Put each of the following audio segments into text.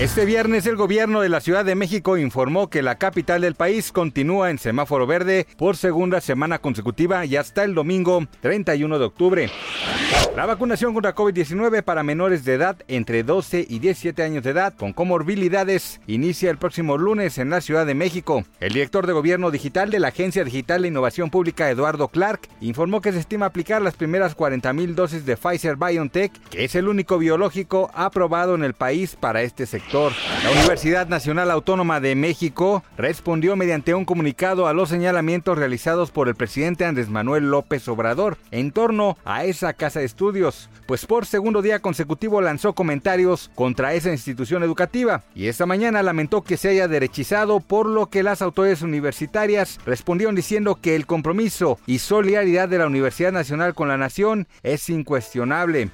Este viernes el gobierno de la Ciudad de México informó que la capital del país continúa en semáforo verde por segunda semana consecutiva y hasta el domingo 31 de octubre. La vacunación contra COVID-19 para menores de edad entre 12 y 17 años de edad con comorbilidades inicia el próximo lunes en la Ciudad de México. El director de Gobierno Digital de la Agencia Digital de Innovación Pública, Eduardo Clark, informó que se estima aplicar las primeras 40 mil dosis de Pfizer BioNTech, que es el único biológico aprobado en el país para este La Universidad Nacional Autónoma de México respondió mediante un comunicado a los señalamientos realizados por el presidente Andrés Manuel López Obrador en torno a esa casa de estudios, pues por segundo día consecutivo lanzó comentarios contra esa institución educativa y esta mañana lamentó que se haya derechizado, por lo que las autoridades universitarias respondieron diciendo que el compromiso y solidaridad de la Universidad Nacional con la nación es incuestionable.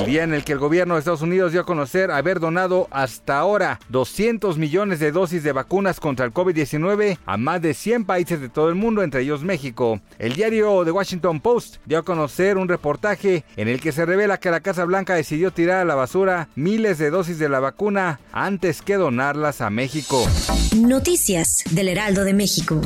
El día en el que el gobierno de Estados Unidos dio a conocer haber donado hasta ahora 200 millones de dosis de vacunas contra el COVID-19 a más de 100 países de todo el mundo, entre ellos México. El diario The Washington Post dio a conocer un reportaje en el que se revela que la Casa Blanca decidió tirar a la basura miles de dosis de la vacuna antes que donarlas a México. Noticias del Heraldo de México.